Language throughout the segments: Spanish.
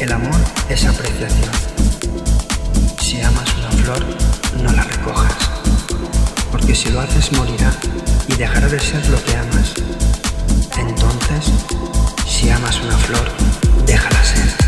El amor es apreciación. Si amas una flor, no la recojas, porque si lo haces morirá y dejará de ser lo que amas. Entonces, si amas una flor, déjala ser.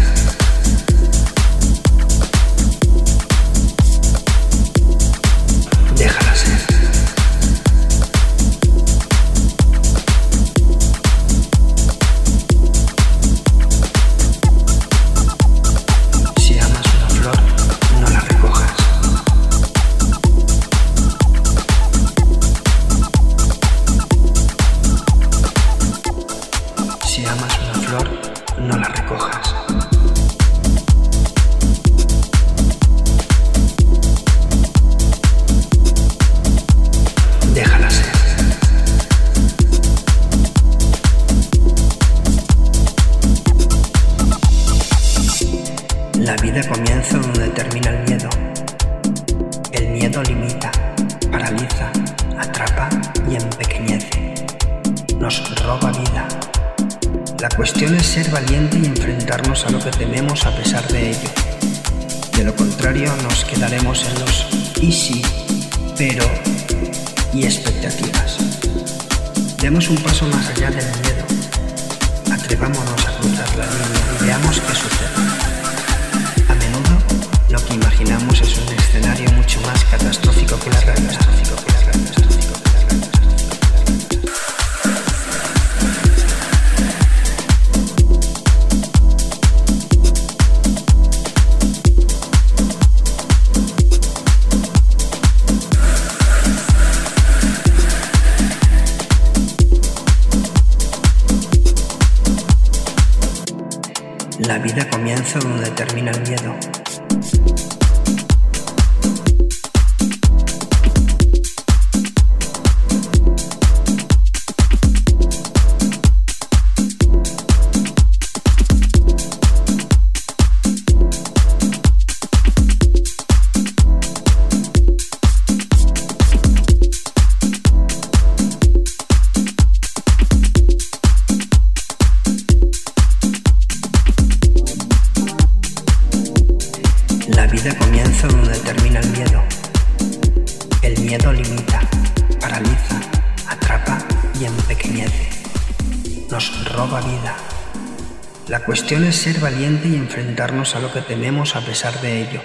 Vida comienza donde termina el miedo. El miedo limita, paraliza, atrapa y empequeñece. Nos roba vida. La cuestión es ser valiente y enfrentarnos a lo que tememos a pesar de ello. De lo contrario nos quedaremos en los y sí, pero y expectativas. Demos un paso más allá del miedo. Más catastrófico que la realidad. La vida comienza donde termina el miedo. La vida comienza donde termina el miedo. El miedo limita, paraliza, atrapa y empequeñece. Nos roba vida. La cuestión es ser valiente y enfrentarnos a lo que tememos a pesar de ello.